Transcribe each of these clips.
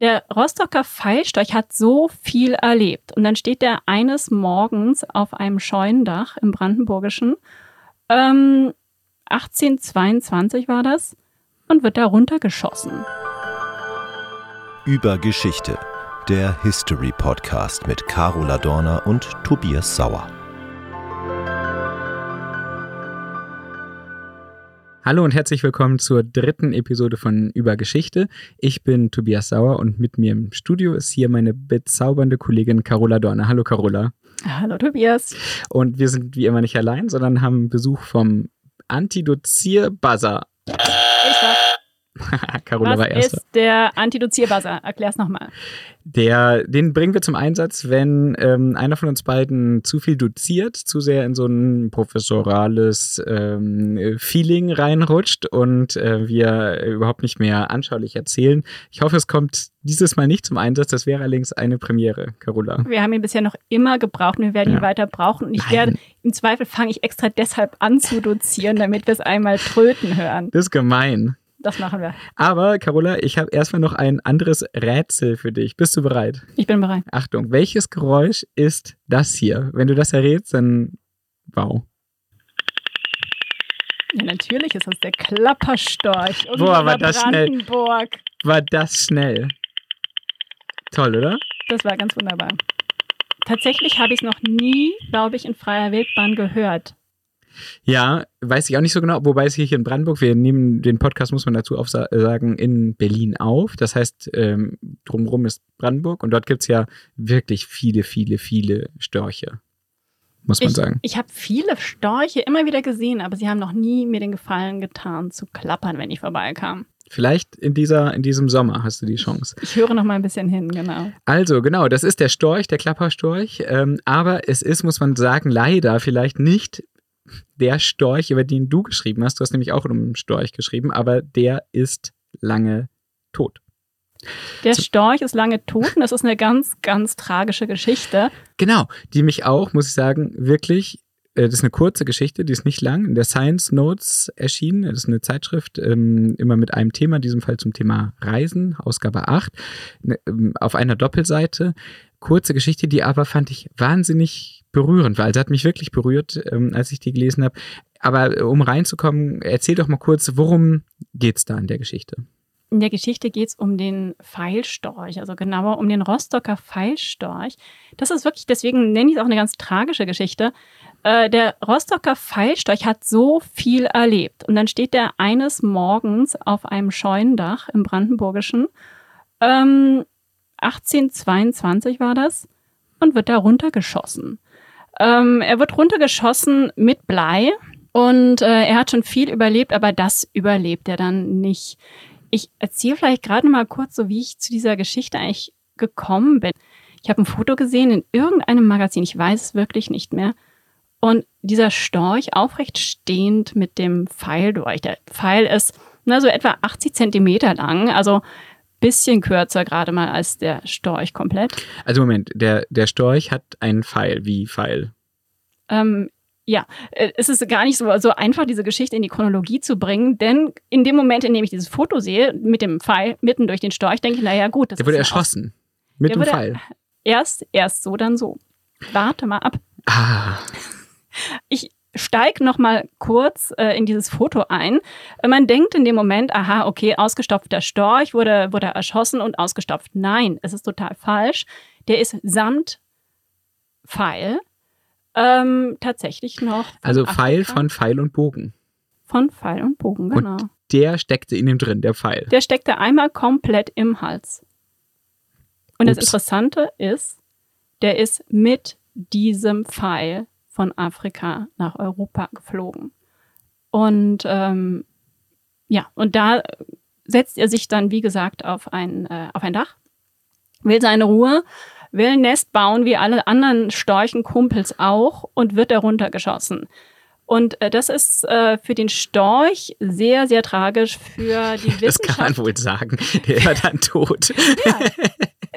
Der Rostocker Pfeilstorch hat so viel erlebt. Und dann steht er eines Morgens auf einem Scheunendach im Brandenburgischen. Ähm, 1822 war das. Und wird da runtergeschossen. Über Geschichte. Der History Podcast mit Carola Dorner und Tobias Sauer. Hallo und herzlich willkommen zur dritten Episode von Über Geschichte. Ich bin Tobias Sauer und mit mir im Studio ist hier meine bezaubernde Kollegin Carola Dorner. Hallo Carola. Hallo Tobias. Und wir sind wie immer nicht allein, sondern haben Besuch vom Antidozier-Buzzer. War Carola Was war erste. ist der Antidozierbuzzer? Erklär's nochmal. Der, den bringen wir zum Einsatz, wenn ähm, einer von uns beiden zu viel doziert, zu sehr in so ein professorales ähm, Feeling reinrutscht und äh, wir überhaupt nicht mehr anschaulich erzählen. Ich hoffe, es kommt dieses Mal nicht zum Einsatz. Das wäre allerdings eine Premiere, Carola. Wir haben ihn bisher noch immer gebraucht und wir werden Ja. ihn weiter brauchen. Und ich Nein. werde, im Zweifel fange ich extra deshalb an zu dozieren, damit wir es einmal tröten hören. Das ist gemein. Das machen wir. Aber, Carola, ich habe erstmal noch ein anderes Rätsel für dich. Bist du bereit? Ich bin bereit. Achtung, welches Geräusch ist das hier? Wenn du das errätst, dann wow. Ja, natürlich ist das der Klapperstorch. Und Boah, war das schnell. War das schnell? Toll, oder? Das war ganz wunderbar. Tatsächlich habe ich es noch nie, glaube ich, in freier Wildbahn gehört. Ja, weiß ich auch nicht so genau, wobei es hier, hier in Brandenburg, wir nehmen den Podcast, muss man dazu sagen, in Berlin auf. Das heißt, ähm, drumherum ist Brandenburg und dort gibt's ja wirklich viele, viele, viele Störche. Muss man Ich, sagen. ich habe viele Storche immer wieder gesehen, aber sie haben noch nie mir den Gefallen getan, zu klappern, wenn ich vorbeikam. Vielleicht in, dieser, in diesem Sommer hast du die Chance. Ich höre noch mal ein bisschen hin, genau. Also, genau, das ist der Storch, der Klapperstorch. Ähm, aber es ist, muss man sagen, leider vielleicht nicht der Storch, über den du geschrieben hast. Du hast nämlich auch um einen Storch geschrieben, aber der ist lange tot. Der Storch ist lange tot und das ist eine ganz, ganz tragische Geschichte. Genau, die mich auch, muss ich sagen, wirklich, äh, das ist eine kurze Geschichte, die ist nicht lang, in der Science Notes erschienen. Das ist eine Zeitschrift, ähm, immer mit einem Thema, in diesem Fall zum Thema Reisen, Ausgabe 8, ne, ähm, auf einer Doppelseite. Kurze Geschichte, die aber fand ich wahnsinnig berührend, weil sie hat mich wirklich berührt, ähm, als ich die gelesen habe. Aber äh, um reinzukommen, erzähl doch mal kurz, worum geht's da in der Geschichte? In der Geschichte geht es um den Pfeilstorch, also genauer um den Rostocker Pfeilstorch. Das ist wirklich, deswegen nenne ich es auch eine ganz tragische Geschichte. Äh, der Rostocker Pfeilstorch hat so viel erlebt. Und dann steht er eines Morgens auf einem Scheunendach im Brandenburgischen. Ähm, 1822 war das. Und wird da runtergeschossen. Ähm, er wird runtergeschossen mit Blei. Und äh, er hat schon viel überlebt, aber das überlebt er dann nicht. Ich erzähle vielleicht gerade mal kurz, so wie ich zu dieser Geschichte eigentlich gekommen bin. Ich habe ein Foto gesehen in irgendeinem Magazin, ich weiß es wirklich nicht mehr. Und dieser Storch aufrecht stehend mit dem Pfeil durch. Der Pfeil ist na, so etwa 80 Zentimeter lang, also bisschen kürzer gerade mal als der Storch komplett. Also Moment, der, der Storch hat einen Pfeil. Wie Pfeil? Ähm, ja, äh, es ist gar nicht so, so einfach, diese Geschichte in die Chronologie zu bringen, denn in dem Moment, in dem ich dieses Foto sehe, mit dem Pfeil mitten durch den Storch, denke ich, naja, gut, das Der wurde erschossen. Mit Der dem Pfeil. Erst, erst so, dann so. Warte mal ab. Ah, Ich steig noch mal kurz äh, in dieses Foto ein. Äh, Man denkt in dem Moment, aha, okay, ausgestopfter Storch wurde, wurde erschossen und ausgestopft. Nein, es ist total falsch. Der ist samt Pfeil ähm, tatsächlich noch. also Pfeil von Pfeil und Bogen. Von Pfeil und Bogen, Und genau. Der steckte in ihm drin, der Pfeil. Der steckte einmal komplett im Hals. Und das Ups. Interessante ist, der ist mit diesem Pfeil von Afrika nach Europa geflogen. Und ähm, ja, und da setzt er sich dann, wie gesagt, auf ein, äh, auf ein Dach, will seine Ruhe, will ein Nest bauen, wie alle anderen Storchenkumpels auch, und wird darunter geschossen. Und äh, das ist äh, für den Storch sehr, sehr tragisch für die Das kann man Wissenschaft. wohl sagen. Der war dann tot.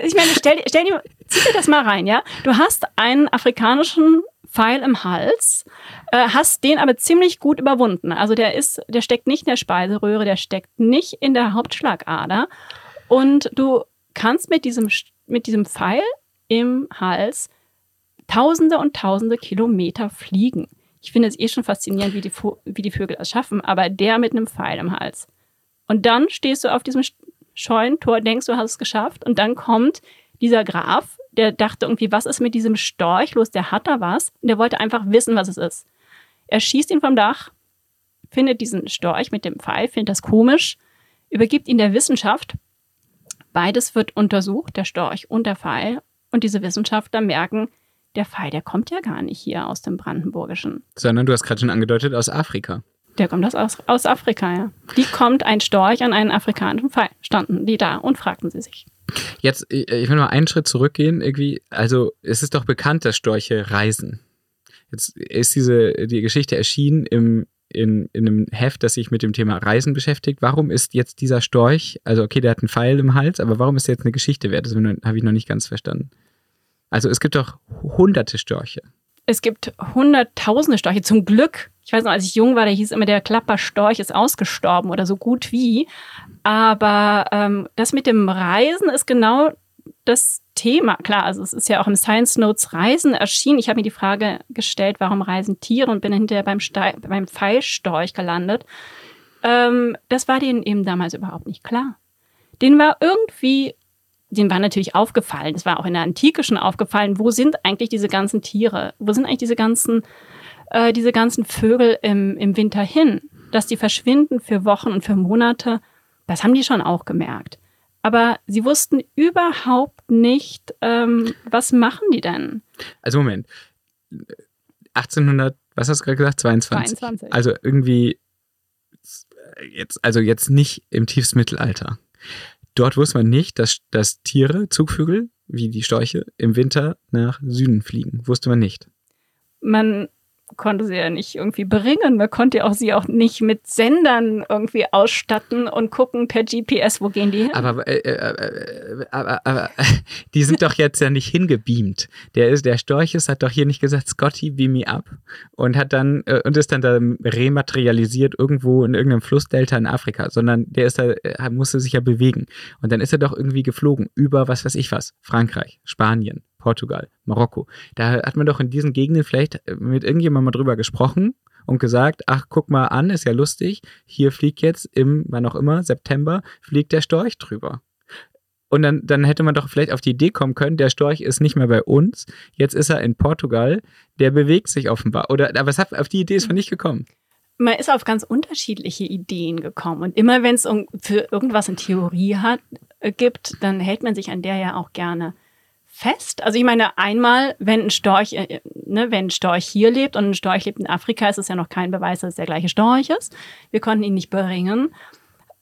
Ich meine, stell, stell dir, zieh dir das mal rein, ja? Du hast einen afrikanischen Pfeil im Hals, äh, hast den aber ziemlich gut überwunden. Also der ist, der steckt nicht in der Speiseröhre, der steckt nicht in der Hauptschlagader. Und du kannst mit diesem, mit diesem Pfeil im Hals Tausende und Tausende Kilometer fliegen. Ich finde es eh schon faszinierend, wie die, wie die Vögel das schaffen, aber der mit einem Pfeil im Hals. Und dann stehst du auf diesem Scheunentor, denkst, du hast es geschafft, und dann kommt dieser Graf, der dachte irgendwie, was ist mit diesem Storch los? Der hat da was. Und der wollte einfach wissen, was es ist. Er schießt ihn vom Dach, findet diesen Storch mit dem Pfeil, findet das komisch, übergibt ihn der Wissenschaft. Beides wird untersucht, der Storch und der Pfeil. Und diese Wissenschaftler merken, der Pfeil, der kommt ja gar nicht hier aus dem Brandenburgischen. Sondern du hast gerade schon angedeutet, aus Afrika. Der kommt aus, aus Afrika, ja. Wie kommt ein Storch an einen afrikanischen Pfeil? Standen die da und fragten sie sich. Jetzt, ich will mal einen Schritt zurückgehen, irgendwie. Also, es ist doch bekannt, dass Storche reisen. Jetzt ist diese, die Geschichte erschienen im, in, in einem Heft, das sich mit dem Thema Reisen beschäftigt. Warum ist jetzt dieser Storch, also okay, der hat einen Pfeil im Hals, aber warum ist der jetzt eine Geschichte wert? Das habe ich noch nicht ganz verstanden. Also es gibt doch hunderte Störche. Es gibt hunderttausende Störche. Zum Glück. Ich weiß noch, als ich jung war, da hieß immer, der Klapperstorch ist ausgestorben oder so gut wie. Aber ähm, das mit dem Reisen ist genau das Thema. Klar, also es ist ja auch im Science Notes Reisen erschienen. Ich habe mir die Frage gestellt, warum reisen Tiere und bin hinterher beim, Ste beim Pfeilstorch gelandet. Ähm, das war denen eben damals überhaupt nicht klar. Denen war irgendwie denen war natürlich aufgefallen, es war auch in der Antike schon aufgefallen, wo sind eigentlich diese ganzen Tiere? Wo sind eigentlich diese ganzen, äh, diese ganzen Vögel im, im Winter hin? Dass die verschwinden für Wochen und für Monate, das haben die schon auch gemerkt. Aber sie wussten überhaupt nicht, ähm, was machen die denn? Also Moment, 1800, was hast du gerade gesagt? 22. 22. Also irgendwie jetzt, also jetzt nicht im tiefsten Mittelalter. Dort wusste man nicht, dass, dass Tiere, Zugvögel, wie die Storche, im Winter nach Süden fliegen. Wusste man nicht. Man konnte sie ja nicht irgendwie bringen. Man konnte auch sie auch nicht mit Sendern irgendwie ausstatten und gucken per GPS, wo gehen die hin. Aber, äh, äh, äh, aber, aber die sind doch jetzt ja nicht hingebeamt. Der ist, der Storches hat doch hier nicht gesagt, Scotty, beam me up und hat dann äh, und ist dann da rematerialisiert irgendwo in irgendeinem Flussdelta in Afrika, sondern der ist da, äh, musste sich ja bewegen. Und dann ist er doch irgendwie geflogen über was weiß ich was, Frankreich, Spanien, Portugal, Marokko. Da hat man doch in diesen Gegenden vielleicht mit irgendjemandem mal drüber gesprochen und gesagt, ach, guck mal an, ist ja lustig, hier fliegt jetzt im, wann auch immer, September, fliegt der Storch drüber. Und dann, dann hätte man doch vielleicht auf die Idee kommen können, der Storch ist nicht mehr bei uns, jetzt ist er in Portugal, der bewegt sich offenbar. Oder, aber es hat, auf die Idee ist man nicht gekommen man ist auf ganz unterschiedliche Ideen gekommen. Und immer wenn es um, für irgendwas eine Theorie hat, äh, gibt, dann hält man sich an der ja auch gerne fest? Also ich meine, einmal, wenn ein Storch, äh, ne, wenn ein Storch hier lebt und ein Storch lebt in Afrika, ist es ja noch kein Beweis, dass es der gleiche Storch ist. Wir konnten ihn nicht beringen.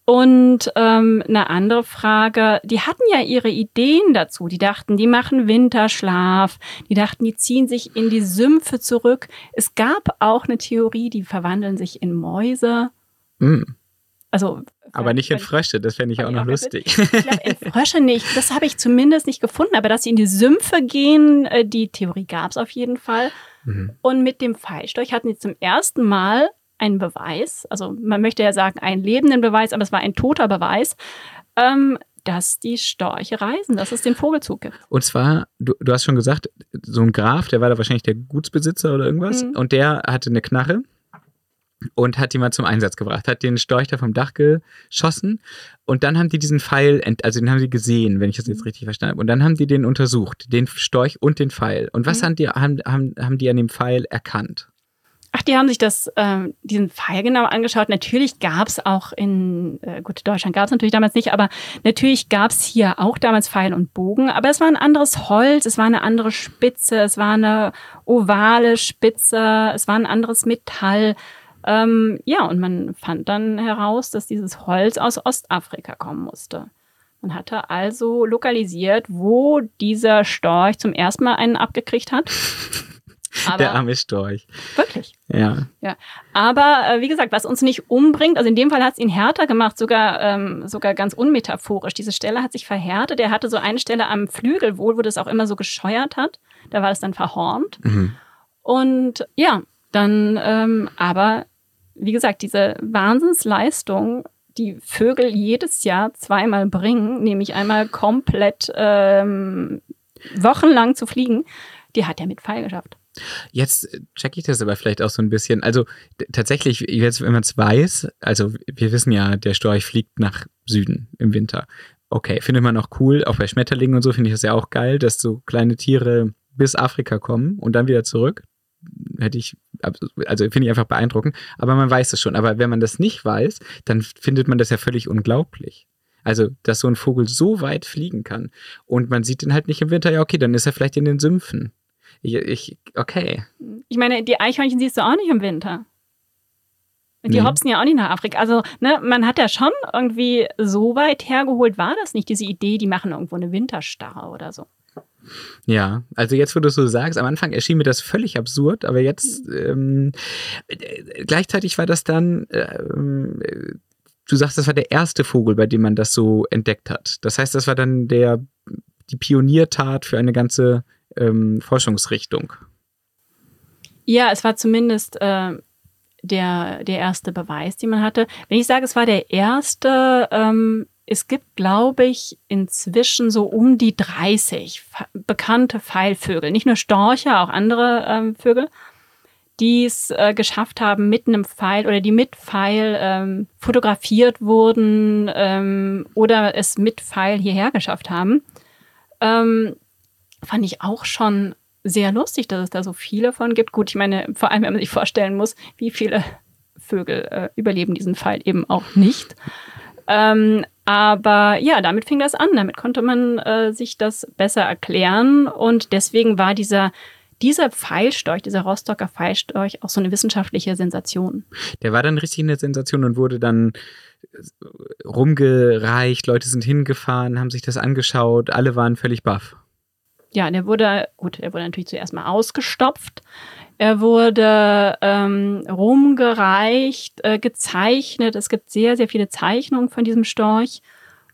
Und ähm, eine andere Frage, die hatten ja ihre Ideen dazu. Die dachten, die machen Winterschlaf, die dachten, die ziehen sich in die Sümpfe zurück. Es gab auch eine Theorie, die verwandeln sich in Mäuse. Mm. Also aber nicht in Frösche, das fände ich auch noch lustig. Ich glaube, in Frösche nicht. Das habe ich zumindest nicht gefunden. Aber dass sie in die Sümpfe gehen, äh, die Theorie gab es auf jeden Fall. Mhm. Und mit dem Pfeilstorch hatten sie zum ersten Mal einen Beweis, also man möchte ja sagen, einen lebenden Beweis, aber es war ein toter Beweis, ähm, dass die Storche reisen, dass es den Vogelzug gibt. Und zwar, du, du hast schon gesagt, so ein Graf, der war da wahrscheinlich der Gutsbesitzer oder irgendwas, mhm. und der hatte eine Knarre und hat die mal zum Einsatz gebracht, hat den Storch da vom Dach geschossen und dann haben die diesen Pfeil, also den haben sie gesehen, wenn ich das jetzt mhm. richtig verstanden habe, und dann haben die den untersucht, den Storch und den Pfeil. Und was mhm. haben, die, haben, haben, haben die an dem Pfeil erkannt? Ach, die haben sich das, äh, diesen Pfeil genau angeschaut. Natürlich gab es auch in, äh, gut, Deutschland gab es natürlich damals nicht, aber natürlich gab es hier auch damals Pfeil und Bogen. Aber es war ein anderes Holz, es war eine andere Spitze, es war eine ovale Spitze, es war ein anderes Metall. Ähm, ja, und man fand dann heraus, dass dieses Holz aus Ostafrika kommen musste. Man hatte also lokalisiert, wo dieser Storch zum ersten Mal einen abgekriegt hat. Aber, der arme Storch. Wirklich? Ja. ja. Aber äh, wie gesagt, was uns nicht umbringt, also in dem Fall hat es ihn härter gemacht, sogar, ähm, sogar ganz unmetaphorisch. Diese Stelle hat sich verhärtet. Er hatte so eine Stelle am Flügel wohl, wo das auch immer so gescheuert hat. Da war es dann verhornt. Mhm. Und ja, dann, ähm, aber wie gesagt, diese Wahnsinnsleistung, die Vögel jedes Jahr zweimal bringen, nämlich einmal komplett ähm, wochenlang zu fliegen, die hat er mit Pfeil geschafft. Jetzt checke ich das aber vielleicht auch so ein bisschen. Also tatsächlich, jetzt, wenn man es weiß, also wir wissen ja, der Storch fliegt nach Süden im Winter. Okay, findet man auch cool, auch bei Schmetterlingen und so finde ich das ja auch geil, dass so kleine Tiere bis Afrika kommen und dann wieder zurück. Hätte ich, also finde ich einfach beeindruckend. Aber man weiß es schon. Aber wenn man das nicht weiß, dann findet man das ja völlig unglaublich. Also, dass so ein Vogel so weit fliegen kann und man sieht ihn halt nicht im Winter, ja, okay, dann ist er vielleicht in den Sümpfen. Ich, ich, okay. Ich meine, die Eichhörnchen siehst du auch nicht im Winter. Die nee. hopsen ja auch nicht nach Afrika. Also, ne, man hat ja schon irgendwie so weit hergeholt, war das nicht, diese Idee, die machen irgendwo eine Winterstarre oder so. Ja, also jetzt, wo du so sagst, am Anfang erschien mir das völlig absurd, aber jetzt ähm, gleichzeitig war das dann, ähm, du sagst, das war der erste Vogel, bei dem man das so entdeckt hat. Das heißt, das war dann der die Pioniertat für eine ganze ähm, Forschungsrichtung. Ja, es war zumindest äh, der, der erste Beweis, den man hatte. Wenn ich sage, es war der erste, ähm, es gibt, glaube ich, inzwischen so um die 30 bekannte Pfeilvögel, nicht nur Storche, auch andere ähm, Vögel, die es äh, geschafft haben, mit einem Pfeil oder die mit Pfeil ähm, fotografiert wurden ähm, oder es mit Pfeil hierher geschafft haben. Ähm, fand ich auch schon sehr lustig, dass es da so viele von gibt. Gut, ich meine, vor allem, wenn man sich vorstellen muss, wie viele Vögel äh, überleben diesen Fall eben auch nicht. Ähm, aber ja, damit fing das an. Damit konnte man äh, sich das besser erklären. Und deswegen war dieser, dieser Pfeilstorch, dieser Rostocker Pfeilstorch auch so eine wissenschaftliche Sensation. Der war dann richtig eine Sensation und wurde dann rumgereicht. Leute sind hingefahren, haben sich das angeschaut. Alle waren völlig baff ja, der wurde, gut, er wurde natürlich zuerst mal ausgestopft. Er wurde ähm, rumgereicht, äh, gezeichnet. Es gibt sehr, sehr viele Zeichnungen von diesem Storch.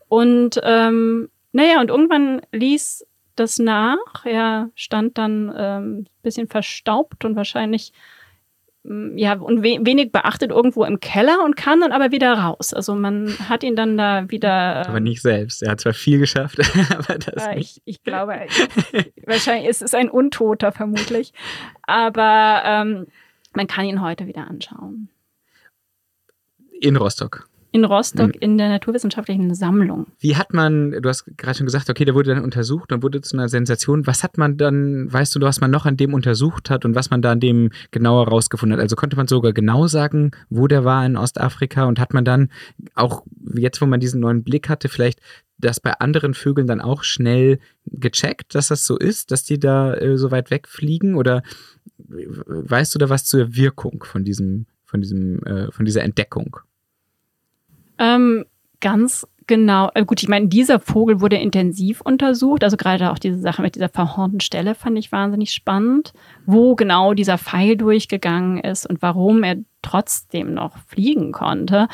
Und ähm, naja, und irgendwann ließ das nach. Er stand dann ähm, bisschen verstaubt und wahrscheinlich ja, und we wenig beachtet irgendwo im Keller und kam dann aber wieder raus. Also man hat ihn dann da wieder. Ähm, aber nicht selbst. Er hat zwar viel geschafft, aber das äh, nicht. Ich, ich glaube, wahrscheinlich ist es ein Untoter vermutlich. Aber ähm, man kann ihn heute wieder anschauen. In Rostock in Rostock in der naturwissenschaftlichen Sammlung. Wie hat man, du hast gerade schon gesagt, okay, der wurde dann untersucht und wurde zu einer Sensation. Was hat man dann, weißt du, was man noch an dem untersucht hat und was man da an dem genauer rausgefunden hat? Also konnte man sogar genau sagen, wo der war in Ostafrika und hat man dann auch jetzt, wo man diesen neuen Blick hatte, vielleicht das bei anderen Vögeln dann auch schnell gecheckt, dass das so ist, dass die da äh, so weit wegfliegen? Oder weißt du da was zur Wirkung von diesem, von diesem, äh, von dieser Entdeckung? Ähm, ganz genau. Äh, gut, ich meine, dieser Vogel wurde intensiv untersucht. Also gerade auch diese Sache mit dieser verhornten Stelle fand ich wahnsinnig spannend, wo genau dieser Pfeil durchgegangen ist und warum er trotzdem noch fliegen konnte.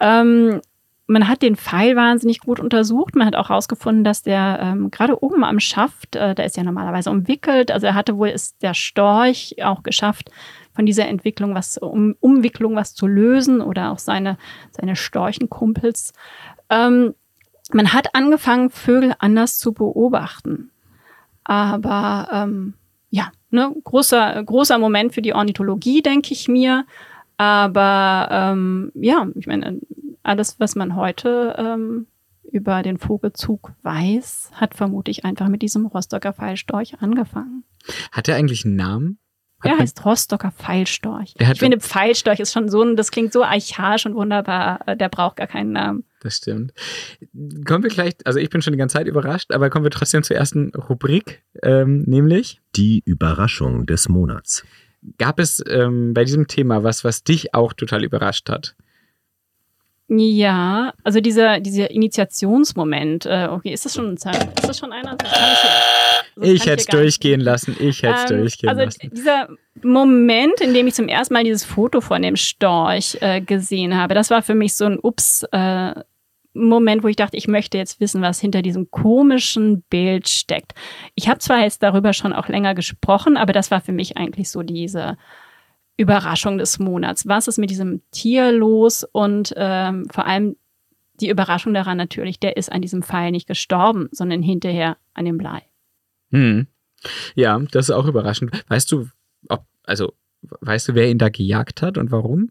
Ähm, man hat den Pfeil wahnsinnig gut untersucht. Man hat auch herausgefunden, dass der ähm, gerade oben am Schaft, äh, der ist ja normalerweise umwickelt, also er hatte wohl ist der Storch auch geschafft, von dieser Entwicklung was, um Umwicklung was zu lösen oder auch seine, seine Storchenkumpels. Ähm, man hat angefangen, Vögel anders zu beobachten. Aber ähm, ja, ne, großer, großer Moment für die Ornithologie, denke ich mir. Aber ähm, ja, ich meine, alles, was man heute ähm, über den Vogelzug weiß, hat vermutlich einfach mit diesem Rostocker Pfeilstorch angefangen. Hat er eigentlich einen Namen? Er heißt Rostocker Pfeilstorch. Ich finde, Pfeilstorch ist schon so ein, das klingt so archaisch und wunderbar, äh, der braucht gar keinen Namen. Das stimmt. Kommen wir gleich, also ich bin schon die ganze Zeit überrascht, aber kommen wir trotzdem zur ersten Rubrik, ähm, nämlich die Überraschung des Monats. Gab es ähm, bei diesem Thema was, was dich auch total überrascht hat? Ja, also dieser, dieser Initiationsmoment, äh, okay, ist das schon, ist das schon einer? ich, ich hätte es durchgehen lassen, ich hätte es ähm, durchgehen also lassen. Dieser Moment, in dem ich zum ersten Mal dieses Foto von dem Storch äh, gesehen habe, das war für mich so ein Ups, äh, Moment, wo ich dachte, ich möchte jetzt wissen, was hinter diesem komischen Bild steckt. Ich habe zwar jetzt darüber schon auch länger gesprochen, aber das war für mich eigentlich so diese Überraschung des Monats. Was ist mit diesem Tier los und ähm, vor allem die Überraschung daran natürlich, der ist an diesem Pfeil nicht gestorben, sondern hinterher an dem Blei. Hm. Ja, das ist auch überraschend. Weißt du, ob, also, weißt du, wer ihn da gejagt hat und warum?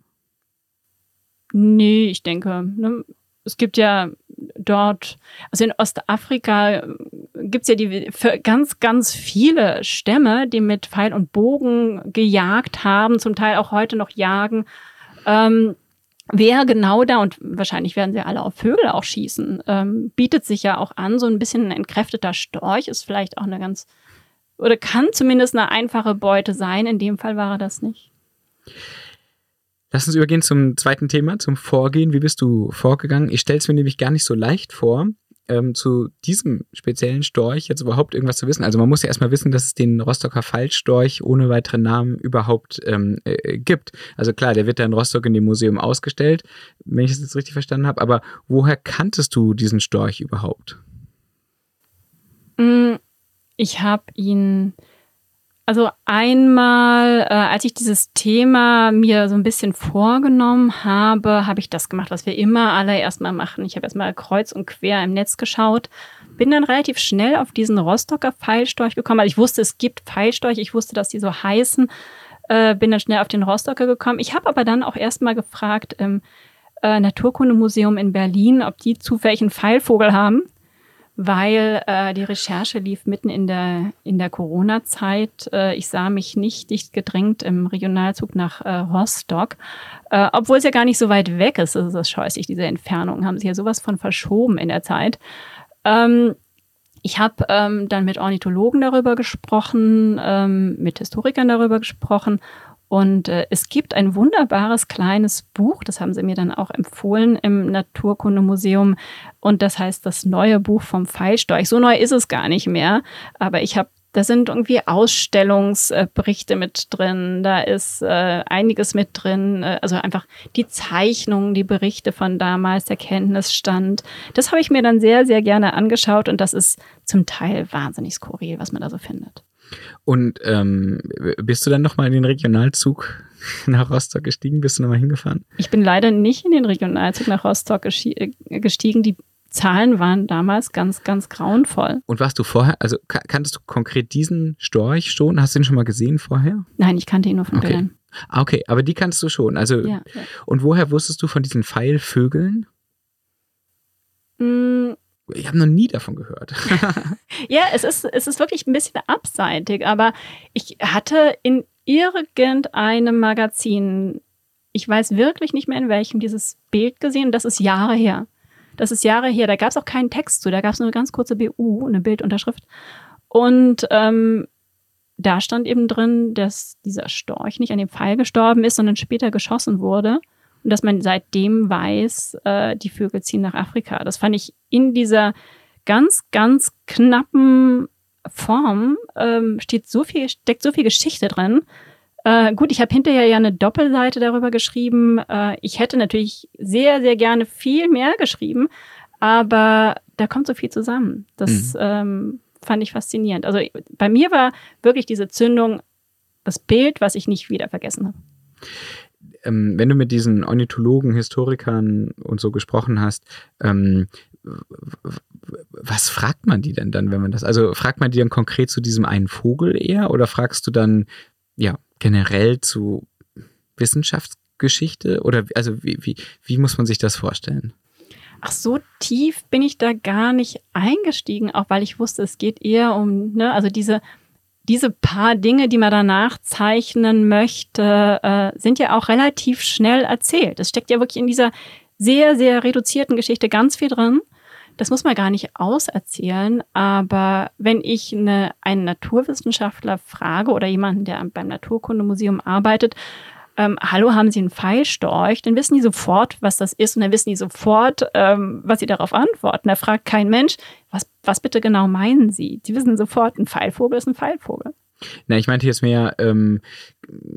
Nee, ich denke, ne, es gibt ja dort, also in Ostafrika gibt es ja die ganz, ganz viele Stämme, die mit Pfeil und Bogen gejagt haben, zum Teil auch heute noch jagen. Ähm, wer genau da, und wahrscheinlich werden sie alle auf Vögel auch schießen, ähm, bietet sich ja auch an, so ein bisschen ein entkräfteter Storch ist vielleicht auch eine ganz, oder kann zumindest eine einfache Beute sein. In dem Fall war er das nicht. Lass uns übergehen zum zweiten Thema, zum Vorgehen. Wie bist du vorgegangen? Ich stelle es mir nämlich gar nicht so leicht vor, ähm, zu diesem speziellen Storch jetzt überhaupt irgendwas zu wissen. Also man muss ja erstmal wissen, dass es den Rostocker Faltstorch ohne weiteren Namen überhaupt ähm, äh, gibt. Also klar, der wird da in Rostock in dem Museum ausgestellt, wenn ich das jetzt richtig verstanden habe. Aber woher kanntest du diesen Storch überhaupt? Mm, ich habe ihn also einmal, äh, als ich dieses Thema mir so ein bisschen vorgenommen habe, habe ich das gemacht, was wir immer alle erstmal machen. Ich habe erstmal kreuz und quer im Netz geschaut, bin dann relativ schnell auf diesen Rostocker Pfeilstorch gekommen. Also ich wusste, es gibt Pfeilstorch, ich wusste, dass die so heißen, äh, bin dann schnell auf den Rostocker gekommen. Ich habe aber dann auch erstmal gefragt im äh, Naturkundemuseum in Berlin, ob die zufällig einen Pfeilvogel haben weil äh, die Recherche lief mitten in der, in der Corona-Zeit. Äh, ich sah mich nicht dicht gedrängt im Regionalzug nach äh, Rostock, äh, obwohl es ja gar nicht so weit weg ist. Das ist das scheußlich, diese Entfernungen haben sich ja sowas von verschoben in der Zeit. Ähm, ich habe ähm, dann mit Ornithologen darüber gesprochen, ähm, mit Historikern darüber gesprochen und äh, es gibt ein wunderbares kleines Buch, das haben sie mir dann auch empfohlen im Naturkundemuseum. Und das heißt das neue Buch vom Pfeilstorch. So neu ist es gar nicht mehr. Aber ich habe da sind irgendwie Ausstellungsberichte mit drin, da ist äh, einiges mit drin, äh, also einfach die Zeichnungen, die Berichte von damals, der Kenntnisstand. Das habe ich mir dann sehr, sehr gerne angeschaut und das ist zum Teil wahnsinnig skurril, was man da so findet. Und ähm, bist du dann nochmal in den Regionalzug nach Rostock gestiegen? Bist du nochmal hingefahren? Ich bin leider nicht in den Regionalzug nach Rostock äh, gestiegen. Die Zahlen waren damals ganz, ganz grauenvoll. Und warst du vorher, also kanntest du konkret diesen Storch schon? Hast du ihn schon mal gesehen vorher? Nein, ich kannte ihn nur von okay. Bildern. Ah, okay, aber die kannst du schon. Also, ja, ja. und woher wusstest du von diesen Pfeilvögeln? Ich habe noch nie davon gehört. ja, es ist, es ist wirklich ein bisschen abseitig, aber ich hatte in irgendeinem Magazin, ich weiß wirklich nicht mehr in welchem, dieses Bild gesehen. Das ist Jahre her. Das ist Jahre her. Da gab es auch keinen Text zu. Da gab es nur eine ganz kurze BU, eine Bildunterschrift. Und ähm, da stand eben drin, dass dieser Storch nicht an dem Pfeil gestorben ist, sondern später geschossen wurde und dass man seitdem weiß, äh, die Vögel ziehen nach Afrika. Das fand ich in dieser ganz, ganz knappen Form ähm, steht so viel, steckt so viel Geschichte drin. Äh, gut, ich habe hinterher ja eine Doppelseite darüber geschrieben. Äh, ich hätte natürlich sehr, sehr gerne viel mehr geschrieben, aber da kommt so viel zusammen. Das mhm. ähm, fand ich faszinierend. Also bei mir war wirklich diese Zündung das Bild, was ich nicht wieder vergessen habe ähm, wenn du mit diesen Ornithologen, Historikern und so gesprochen hast, ähm, was fragt man die denn dann, wenn man das, also fragt man die dann konkret zu diesem einen Vogel eher oder fragst du dann, ja, generell zu Wissenschaftsgeschichte oder also wie, wie, wie muss man sich das vorstellen? Ach, so tief bin ich da gar nicht eingestiegen, auch weil ich wusste, es geht eher um, ne, also diese diese paar Dinge, die man danach zeichnen möchte, äh, sind ja auch relativ schnell erzählt. Es steckt ja wirklich in dieser sehr, sehr reduzierten Geschichte ganz viel drin. Das muss man gar nicht auserzählen, aber wenn ich eine, einen Naturwissenschaftler frage oder jemanden, der beim Naturkundemuseum arbeitet, ähm, hallo, haben Sie einen Pfeilstorch? Dann wissen die sofort, was das ist und dann wissen die sofort, ähm, was sie darauf antworten. Da fragt kein Mensch, was, was bitte genau meinen Sie? Die wissen sofort, ein Pfeilvogel ist ein Pfeilvogel. Na, ich meinte jetzt mehr, ähm,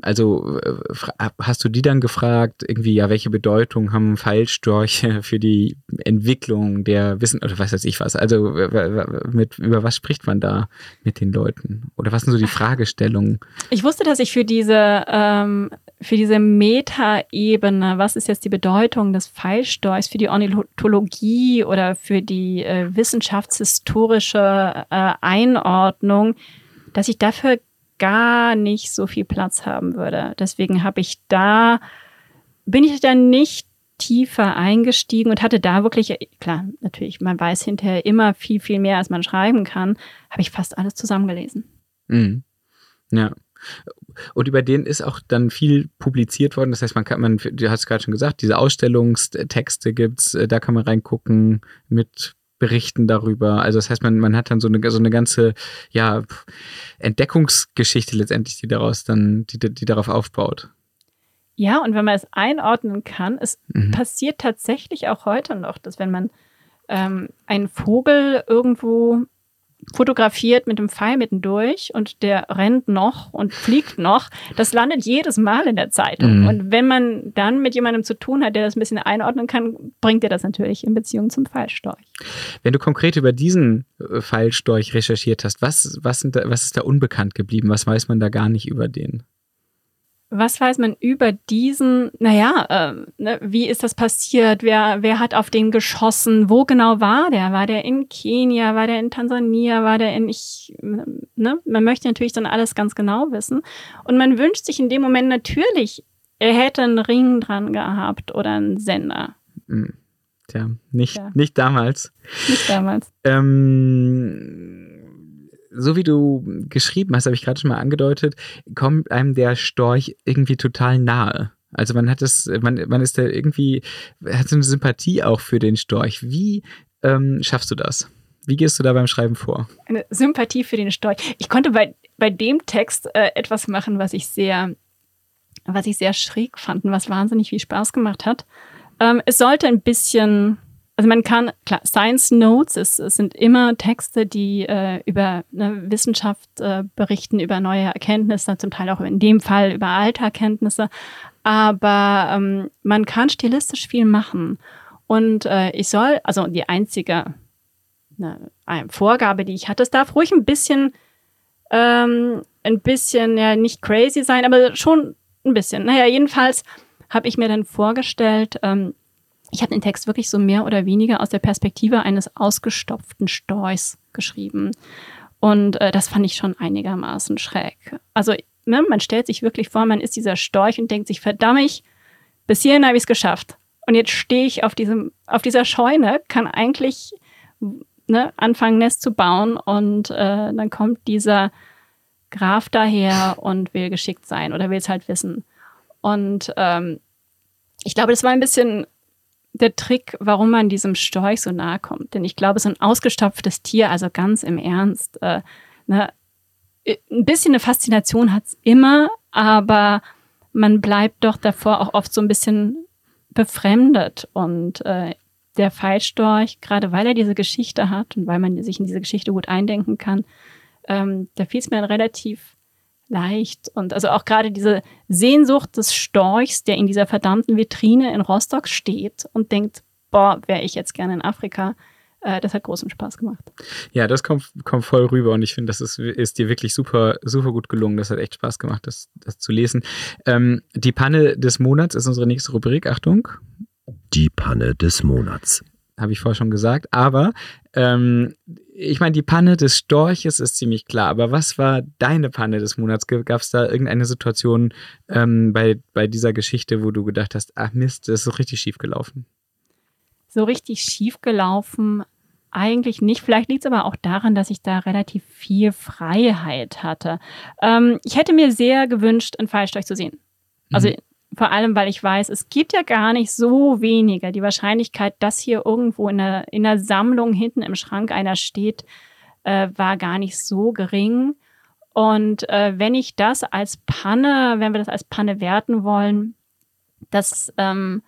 also äh, hast du die dann gefragt, irgendwie, ja, welche Bedeutung haben Pfeilstörche für die Entwicklung der Wissen oder was weiß ich was? Also mit, über was spricht man da mit den Leuten? Oder was sind so die Fragestellungen? Ich wusste, dass ich für diese ähm, für diese Metaebene, was ist jetzt die Bedeutung des Pfeilstorchs für die Ornithologie oder für die äh, wissenschaftshistorische äh, Einordnung, dass ich dafür gar nicht so viel Platz haben würde. Deswegen habe ich da, bin ich da nicht tiefer eingestiegen und hatte da wirklich, klar, natürlich, man weiß hinterher immer viel, viel mehr, als man schreiben kann, habe ich fast alles zusammengelesen. Mhm. Ja. Und über den ist auch dann viel publiziert worden. Das heißt, man kann, man, du hast gerade schon gesagt, diese Ausstellungstexte gibt's, äh, da kann man reingucken mit Berichten darüber. Also das heißt, man, man hat dann so eine, so eine ganze ja, Entdeckungsgeschichte letztendlich, die daraus dann, die, die darauf aufbaut. Ja, und wenn man es einordnen kann, es mhm. passiert tatsächlich auch heute noch, dass wenn man ähm, einen Vogel irgendwo fotografiert mit dem Pfeil mittendurch und der rennt noch und fliegt noch. Das landet jedes Mal in der Zeitung. Mhm. Und wenn man dann mit jemandem zu tun hat, der das ein bisschen einordnen kann, bringt er das natürlich in Beziehung zum Pfeilstorch. Wenn du konkret über diesen äh, Pfeilstorch recherchiert hast, was, was, da, was ist da unbekannt geblieben? Was weiß man da gar nicht über den? Was weiß man über diesen, naja, äh, ne, wie ist das passiert? Wer, wer hat auf den geschossen? Wo genau war der? War der in Kenia? War der in Tansania? War der in, ich, ne? Man möchte natürlich dann alles ganz genau wissen. Und man wünscht sich in dem Moment natürlich, er hätte einen Ring dran gehabt oder einen Sender. Hm. Tja, nicht, ja. nicht damals. Nicht damals. Ähm, so wie du geschrieben hast, habe ich gerade schon mal angedeutet, kommt einem der Storch irgendwie total nahe. Also man hat es, man, man ist da irgendwie, hat so eine Sympathie auch für den Storch. Wie ähm, schaffst du das? Wie gehst du da beim Schreiben vor? Eine Sympathie für den Storch. Ich konnte bei, bei dem Text äh, etwas machen, was ich sehr, was ich sehr schräg fand und was wahnsinnig viel Spaß gemacht hat. Ähm, es sollte ein bisschen also man kann, klar, Science Notes, es, es sind immer Texte, die äh, über ne, Wissenschaft äh, berichten, über neue Erkenntnisse, zum Teil auch in dem Fall über alte Erkenntnisse. Aber ähm, man kann stilistisch viel machen. Und äh, ich soll, also die einzige ne, Vorgabe, die ich hatte, es darf ruhig ein bisschen, ähm, ein bisschen, ja, nicht crazy sein, aber schon ein bisschen. Naja, jedenfalls habe ich mir dann vorgestellt, ähm, ich habe den Text wirklich so mehr oder weniger aus der Perspektive eines ausgestopften Storchs geschrieben. Und äh, das fand ich schon einigermaßen schräg. Also ne, man stellt sich wirklich vor, man ist dieser Storch und denkt sich, verdammt, bis hierhin habe ich es geschafft. Und jetzt stehe ich auf, diesem, auf dieser Scheune, kann eigentlich ne, anfangen, Nest zu bauen und äh, dann kommt dieser Graf daher und will geschickt sein oder will es halt wissen. Und ähm, ich glaube, das war ein bisschen der Trick, warum man diesem Storch so nahe kommt. Denn ich glaube, so ein ausgestopftes Tier, also ganz im Ernst, äh, ne, ein bisschen eine Faszination hat's immer, aber man bleibt doch davor auch oft so ein bisschen befremdet. Und äh, der Pfeilstorch, gerade weil er diese Geschichte hat und weil man sich in diese Geschichte gut eindenken kann, ähm, da fiel es mir relativ leicht. Und also auch gerade diese Sehnsucht des Storchs, der in dieser verdammten Vitrine in Rostock steht und denkt, boah, wäre ich jetzt gerne in Afrika. Äh, das hat großen Spaß gemacht. Ja, das kommt, kommt voll rüber und ich finde, das ist, ist dir wirklich super, super gut gelungen. Das hat echt Spaß gemacht, das, das zu lesen. Ähm, die Panne des Monats ist unsere nächste Rubrik. Achtung. Die Panne des Monats habe ich vorher schon gesagt. Aber ähm, ich meine, die Panne des Storches ist ziemlich klar. Aber was war deine Panne des Monats? Gab es da irgendeine Situation ähm, bei, bei dieser Geschichte, wo du gedacht hast, ach Mist, das ist richtig schief gelaufen? So richtig schief gelaufen eigentlich nicht. Vielleicht liegt es aber auch daran, dass ich da relativ viel Freiheit hatte. Ähm, ich hätte mir sehr gewünscht, einen Fallstorch zu sehen. Also mhm. Vor allem, weil ich weiß, es gibt ja gar nicht so wenige. Die Wahrscheinlichkeit, dass hier irgendwo in der, in der Sammlung hinten im Schrank einer steht, äh, war gar nicht so gering. Und äh, wenn ich das als Panne, wenn wir das als Panne werten wollen, das ähm,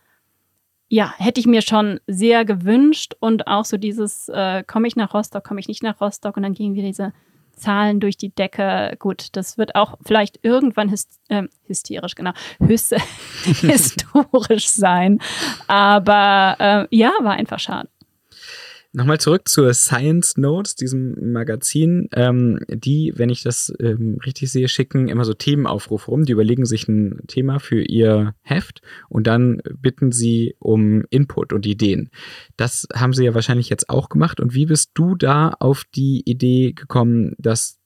ja, hätte ich mir schon sehr gewünscht und auch so dieses, äh, komme ich nach Rostock, komme ich nicht nach Rostock und dann gingen wir diese Zahlen durch die Decke. Gut, das wird auch vielleicht irgendwann hyst äh, hysterisch, genau, historisch sein. Aber äh, ja, war einfach schade. Nochmal zurück zur Science Notes, diesem Magazin. Ähm, die, wenn ich das ähm, richtig sehe, schicken immer so Themenaufrufe rum. Die überlegen sich ein Thema für ihr Heft und dann bitten sie um Input und Ideen. Das haben sie ja wahrscheinlich jetzt auch gemacht. Und wie bist du da auf die Idee gekommen, das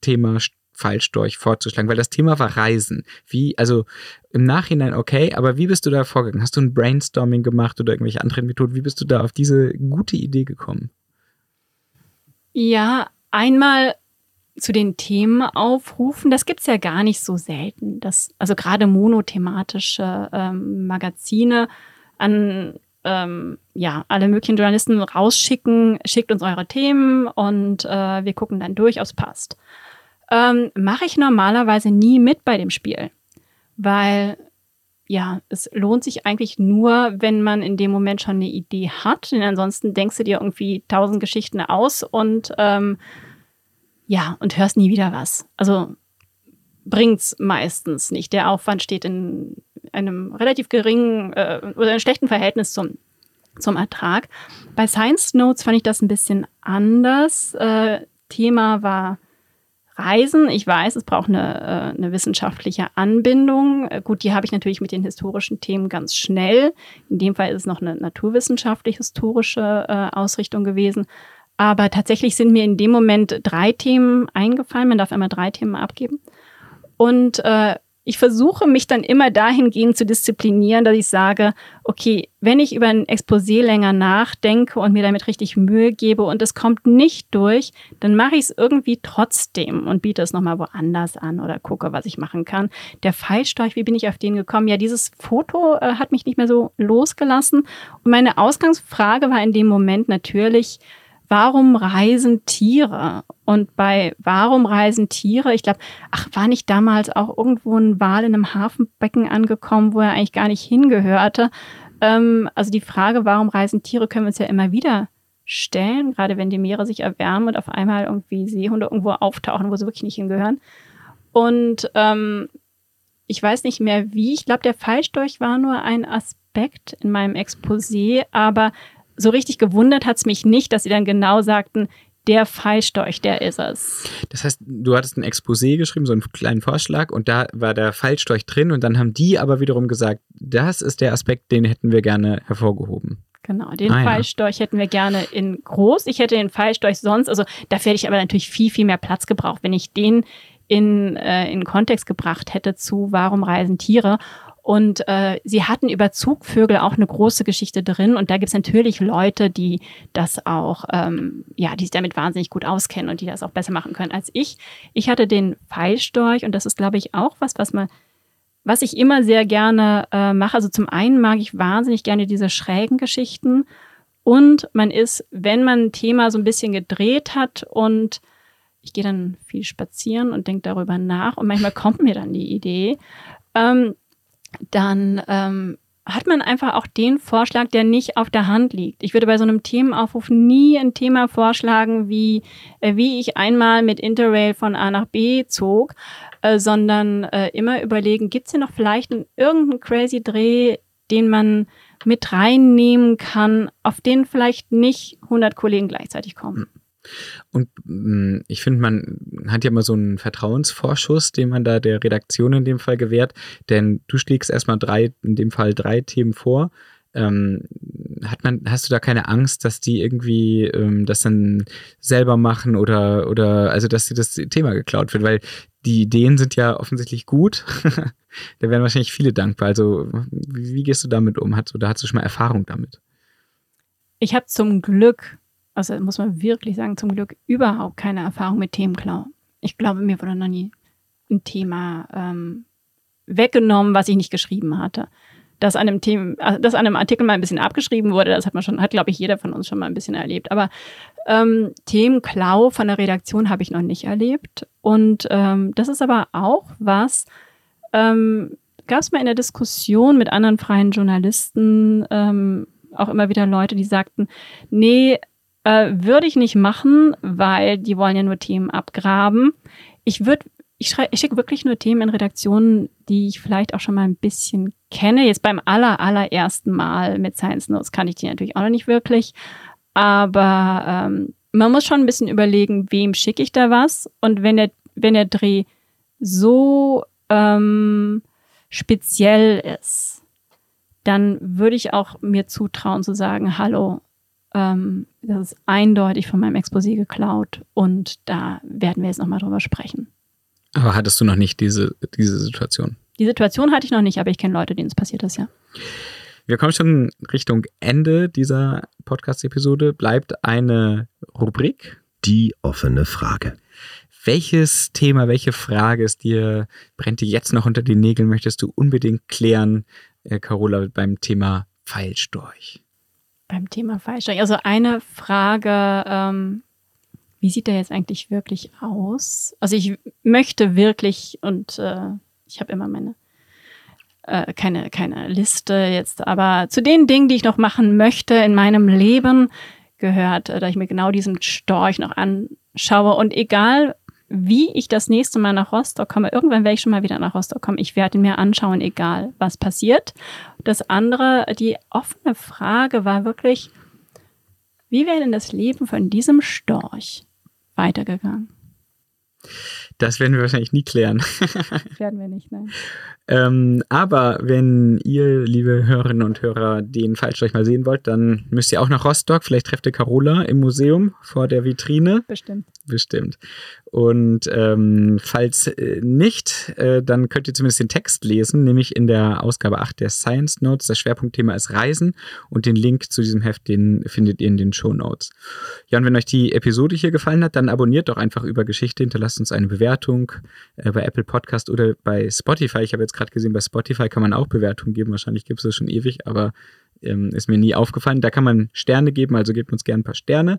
Thema Fallstorch vorzuschlagen? Weil das Thema war Reisen. Wie, also im Nachhinein okay, aber wie bist du da vorgegangen? Hast du ein Brainstorming gemacht oder irgendwelche anderen Methoden? Wie bist du da auf diese gute Idee gekommen? Ja, einmal zu den Themen aufrufen, das gibt's ja gar nicht so selten. Das, also gerade monothematische ähm, Magazine an ähm, ja, alle möglichen Journalisten rausschicken, schickt uns eure Themen und äh, wir gucken dann durch, ob es passt ähm, mache ich normalerweise nie mit bei dem Spiel, weil ja, es lohnt sich eigentlich nur, wenn man in dem Moment schon eine Idee hat. Denn ansonsten denkst du dir irgendwie tausend Geschichten aus und ähm, ja, und hörst nie wieder was. Also bringt's meistens nicht. Der Aufwand steht in einem relativ geringen äh, oder einem schlechten Verhältnis zum, zum Ertrag. Bei Science Notes fand ich das ein bisschen anders. Äh, Thema war Reisen. Ich weiß, es braucht eine, äh, eine wissenschaftliche Anbindung. Äh, gut, die habe ich natürlich mit den historischen Themen ganz schnell. In dem Fall ist es noch eine naturwissenschaftlich-historische äh, Ausrichtung gewesen. Aber tatsächlich sind mir in dem Moment drei Themen eingefallen. Man darf immer drei Themen abgeben. Und äh, ich versuche mich dann immer dahingehend zu disziplinieren, dass ich sage, okay, wenn ich über ein Exposé länger nachdenke und mir damit richtig Mühe gebe und es kommt nicht durch, dann mache ich es irgendwie trotzdem und biete es nochmal woanders an oder gucke, was ich machen kann. Der Fallstorch, wie bin ich auf den gekommen? Ja, dieses Foto äh, hat mich nicht mehr so losgelassen. Und meine Ausgangsfrage war in dem Moment natürlich, warum reisen Tiere? Und bei Warum reisen Tiere, ich glaube, ach, war nicht damals auch irgendwo ein Wal in einem Hafenbecken angekommen, wo er eigentlich gar nicht hingehörte? Ähm, also die Frage, warum reisen Tiere, können wir uns ja immer wieder stellen, gerade wenn die Meere sich erwärmen und auf einmal irgendwie Seehunde irgendwo auftauchen, wo sie wirklich nicht hingehören. Und ähm, ich weiß nicht mehr wie, ich glaube, der Fallstorch war nur ein Aspekt in meinem Exposé, aber so richtig gewundert hat es mich nicht, dass sie dann genau sagten, der Fallstorch, der ist es. Das heißt, du hattest ein Exposé geschrieben, so einen kleinen Vorschlag, und da war der Fallstorch drin, und dann haben die aber wiederum gesagt, das ist der Aspekt, den hätten wir gerne hervorgehoben. Genau, den ah, Fallstorch ja. hätten wir gerne in groß. Ich hätte den Fallstorch sonst, also dafür hätte ich aber natürlich viel, viel mehr Platz gebraucht, wenn ich den in, äh, in Kontext gebracht hätte zu Warum reisen Tiere. Und äh, sie hatten über Zugvögel auch eine große Geschichte drin. Und da gibt es natürlich Leute, die das auch, ähm, ja, die sich damit wahnsinnig gut auskennen und die das auch besser machen können als ich. Ich hatte den Pfeilstorch und das ist, glaube ich, auch was, was man, was ich immer sehr gerne äh, mache. Also zum einen mag ich wahnsinnig gerne diese schrägen Geschichten. Und man ist, wenn man ein Thema so ein bisschen gedreht hat und ich gehe dann viel spazieren und denke darüber nach und manchmal kommt mir dann die Idee. Ähm, dann ähm, hat man einfach auch den Vorschlag, der nicht auf der Hand liegt. Ich würde bei so einem Themenaufruf nie ein Thema vorschlagen, wie, äh, wie ich einmal mit Interrail von A nach B zog, äh, sondern äh, immer überlegen, gibt es hier noch vielleicht einen, irgendeinen crazy Dreh, den man mit reinnehmen kann, auf den vielleicht nicht 100 Kollegen gleichzeitig kommen. Und mh, mm, ich finde, man hat ja immer so einen Vertrauensvorschuss, den man da der Redaktion in dem Fall gewährt, denn du schlägst erstmal drei, in dem Fall drei Themen vor. Ähm, hat man, hast du da keine Angst, dass die irgendwie ähm, das dann selber machen oder, oder also dass dir das Thema geklaut wird? Weil die Ideen sind ja offensichtlich gut. da werden wahrscheinlich viele dankbar. Also, wie, wie gehst du damit um? Du, da hast du schon mal Erfahrung damit? Ich habe zum Glück also muss man wirklich sagen, zum Glück überhaupt keine Erfahrung mit Themenklau. Ich glaube, mir wurde noch nie ein Thema ähm, weggenommen, was ich nicht geschrieben hatte. Dass an einem Thema, also dass an einem Artikel mal ein bisschen abgeschrieben wurde, das hat man schon, hat, glaube ich, jeder von uns schon mal ein bisschen erlebt. Aber ähm, Themenklau von der Redaktion habe ich noch nicht erlebt. Und ähm, das ist aber auch was, ähm, gab es mal in der Diskussion mit anderen freien Journalisten ähm, auch immer wieder Leute, die sagten, nee, äh, würde ich nicht machen, weil die wollen ja nur Themen abgraben. Ich würde, ich, ich schicke wirklich nur Themen in Redaktionen, die ich vielleicht auch schon mal ein bisschen kenne. Jetzt beim aller, allerersten Mal mit Science Notes kann ich die natürlich auch noch nicht wirklich. Aber ähm, man muss schon ein bisschen überlegen, wem schicke ich da was. Und wenn der, wenn der Dreh so ähm, speziell ist, dann würde ich auch mir zutrauen zu sagen, hallo, ähm, das ist eindeutig von meinem Exposé geklaut und da werden wir jetzt nochmal drüber sprechen. Aber hattest du noch nicht diese, diese Situation? Die Situation hatte ich noch nicht, aber ich kenne Leute, denen es passiert ist, ja. Wir kommen schon Richtung Ende dieser Podcast-Episode. Bleibt eine Rubrik. Die offene Frage. Welches Thema, welche Frage ist dir, brennt dir jetzt noch unter den Nägeln, möchtest du unbedingt klären, äh, Carola, beim Thema Pfeilstorch? Beim Thema Pfeilstorch. Also eine Frage, ähm, wie sieht der jetzt eigentlich wirklich aus? Also ich möchte wirklich und äh, ich habe immer meine äh, keine keine Liste jetzt, aber zu den Dingen, die ich noch machen möchte in meinem Leben gehört, äh, da ich mir genau diesen Storch noch anschaue und egal wie ich das nächste Mal nach Rostock komme. Irgendwann werde ich schon mal wieder nach Rostock kommen. Ich werde mir anschauen, egal was passiert. Das andere, die offene Frage war wirklich, wie wäre denn das Leben von diesem Storch weitergegangen? Das werden wir wahrscheinlich nie klären. werden wir nicht, nein. Ähm, aber wenn ihr, liebe Hörerinnen und Hörer, den Fallstreich mal sehen wollt, dann müsst ihr auch nach Rostock. Vielleicht trefft ihr Carola im Museum vor der Vitrine. Bestimmt. Bestimmt. Und ähm, falls äh, nicht, äh, dann könnt ihr zumindest den Text lesen, nämlich in der Ausgabe 8 der Science Notes. Das Schwerpunktthema ist Reisen und den Link zu diesem Heft, den findet ihr in den Show Notes. Ja, und wenn euch die Episode hier gefallen hat, dann abonniert doch einfach über Geschichte, hinterlasst uns eine Bewertung äh, bei Apple Podcast oder bei Spotify. Ich habe jetzt gerade gesehen, bei Spotify kann man auch Bewertungen geben. Wahrscheinlich gibt es das schon ewig, aber ähm, ist mir nie aufgefallen. Da kann man Sterne geben, also gebt uns gerne ein paar Sterne.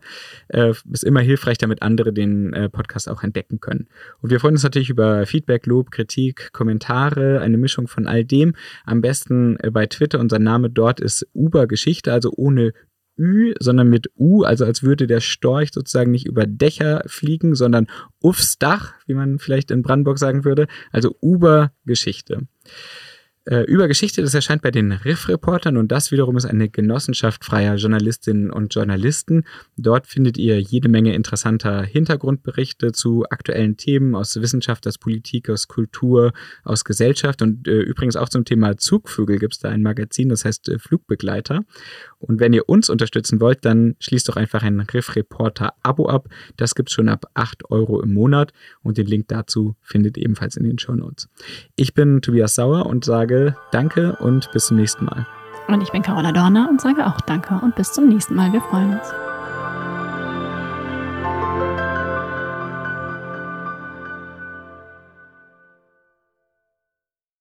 Äh, ist immer hilfreich, damit andere den äh, Podcast auch entdecken können. Und wir freuen uns natürlich über Feedback, Lob, Kritik, Kommentare, eine Mischung von all dem. Am besten äh, bei Twitter. Unser Name dort ist Uber-Geschichte, also ohne Ü, sondern mit U, also als würde der Storch sozusagen nicht über Dächer fliegen, sondern aufs Dach, wie man vielleicht in Brandenburg sagen würde. Also Uber-Geschichte äh, über Geschichte. Das erscheint bei den Riff-Reportern und das wiederum ist eine Genossenschaft freier Journalistinnen und Journalisten. Dort findet ihr jede Menge interessanter Hintergrundberichte zu aktuellen Themen aus Wissenschaft, aus Politik, aus Kultur, aus Gesellschaft und äh, übrigens auch zum Thema Zugvögel gibt es da ein Magazin, das heißt äh, Flugbegleiter. Und wenn ihr uns unterstützen wollt, dann schließt doch einfach ein Riff-Reporter-Abo ab. Das gibt's schon ab 8 Euro im Monat und den Link dazu findet ihr ebenfalls in den Show Notes. Ich bin Tobias Sauer und sage Danke und bis zum nächsten Mal. Und ich bin Carola Dorner und sage auch Danke und bis zum nächsten Mal. Wir freuen uns.